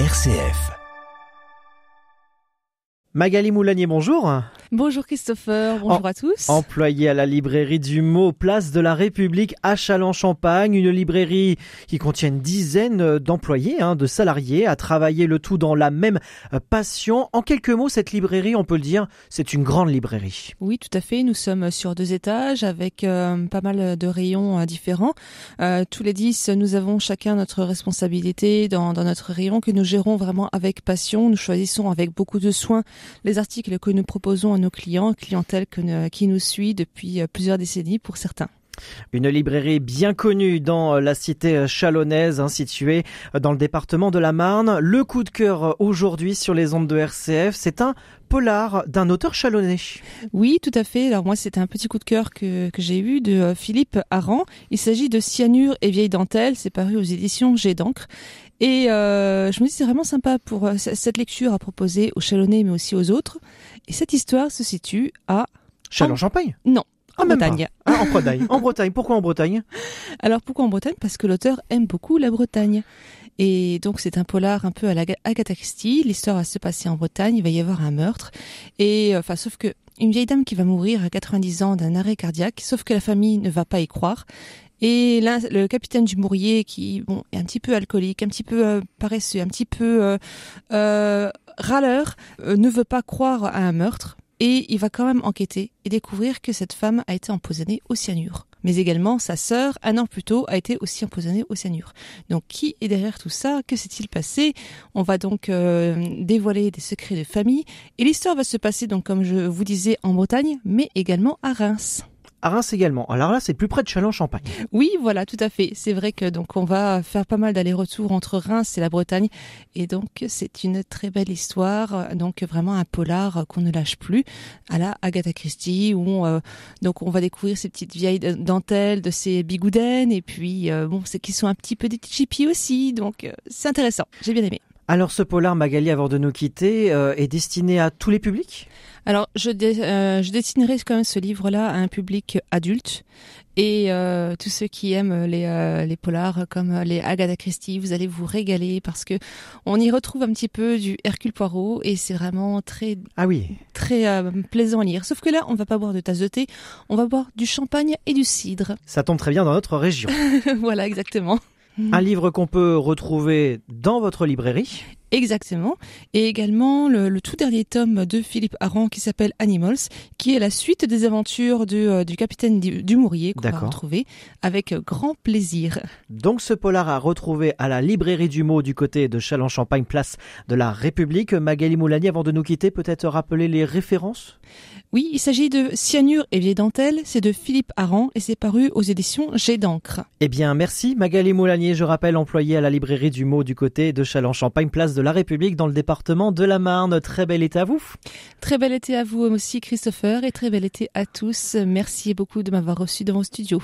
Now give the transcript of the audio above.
RCF. Magali Moulanier, bonjour. Bonjour Christopher, bonjour à tous. Employé à la librairie du Mot, place de la République à Châlons-Champagne, une librairie qui contient une dizaine d'employés, hein, de salariés, à travailler le tout dans la même passion. En quelques mots, cette librairie, on peut le dire, c'est une grande librairie. Oui, tout à fait. Nous sommes sur deux étages avec euh, pas mal de rayons euh, différents. Euh, tous les dix, nous avons chacun notre responsabilité dans, dans notre rayon que nous gérons vraiment avec passion. Nous choisissons avec beaucoup de soin les articles que nous proposons à nos clients, clientèle qui nous suit depuis euh, plusieurs décennies pour certains. Une librairie bien connue dans la cité chalonnaise, hein, située dans le département de la Marne. Le coup de cœur aujourd'hui sur les ondes de RCF, c'est un polar d'un auteur chalonnais. Oui, tout à fait. Alors moi, c'était un petit coup de cœur que, j'ai eu de euh, Philippe Aran. Il s'agit de Cyanure et vieille dentelle. C'est paru aux éditions G d'encre. Et euh, je me dis c'est vraiment sympa pour euh, cette lecture à proposer aux Chalonnais mais aussi aux autres. Et cette histoire se situe à Chalon-Champagne Non, en Bretagne. Ah, en Bretagne. en Bretagne. Pourquoi en Bretagne? Alors pourquoi en Bretagne? Parce que l'auteur aime beaucoup la Bretagne. Et donc c'est un polar un peu à la Agatha Christie. L'histoire va se passer en Bretagne. Il va y avoir un meurtre. Et euh, enfin, sauf que une vieille dame qui va mourir à 90 ans d'un arrêt cardiaque. Sauf que la famille ne va pas y croire. Et le capitaine du Mourier, qui est un petit peu alcoolique, un petit peu euh, paresseux, un petit peu euh, euh râleur, ne veut pas croire à un meurtre. Et il va quand même enquêter et découvrir que cette femme a été empoisonnée au cyanure. Mais également, sa sœur, un an plus tôt, a été aussi empoisonnée au cyanure. Donc, qui est derrière tout ça? Que s'est-il passé? On va donc dévoiler des secrets de famille. Et l'histoire va se passer, donc, comme je vous disais, en Bretagne, mais également à Reims à Reims également. Alors là, c'est plus près de Châlons-Champagne. Oui, voilà, tout à fait. C'est vrai que donc on va faire pas mal d'allers-retours entre Reims et la Bretagne, et donc c'est une très belle histoire. Donc vraiment un polar qu'on ne lâche plus à la Agatha Christie, où euh, donc on va découvrir ces petites vieilles dentelles de ces bigoudaines, et puis euh, bon, c'est qu'ils sont un petit peu des chippies aussi, donc euh, c'est intéressant. J'ai bien aimé. Alors ce polar, Magali, avant de nous quitter, euh, est destiné à tous les publics? Alors je, euh, je destinerai quand même ce livre-là à un public adulte et euh, tous ceux qui aiment les, les polars comme les Agatha Christie, vous allez vous régaler parce que on y retrouve un petit peu du Hercule Poirot et c'est vraiment très ah oui très plaisant à lire. Sauf que là, on va pas boire de tasse de thé, on va boire du champagne et du cidre. Ça tombe très bien dans notre région. voilà, exactement. Un livre qu'on peut retrouver dans votre librairie. Exactement. Et également le, tout dernier tome de Philippe Aran qui s'appelle Animals, qui est la suite des aventures du, euh, du capitaine Dumouriez qu'on va retrouver avec grand plaisir. Donc ce polar à retrouver à la librairie du mot du côté de Châlons-Champagne, place de la République. Magali Moulani, avant de nous quitter, peut-être rappeler les références? Oui, il s'agit de Cyanure et Vieille Dentelle, c'est de Philippe Aran et c'est paru aux éditions Jet d'encre. Eh bien, merci Magali Moulanier, je rappelle employé à la librairie du mot du côté de Châlons-Champagne, place de la République dans le département de la Marne. Très bel été à vous. Très bel été à vous aussi Christopher et très bel été à tous. Merci beaucoup de m'avoir reçu dans vos studios.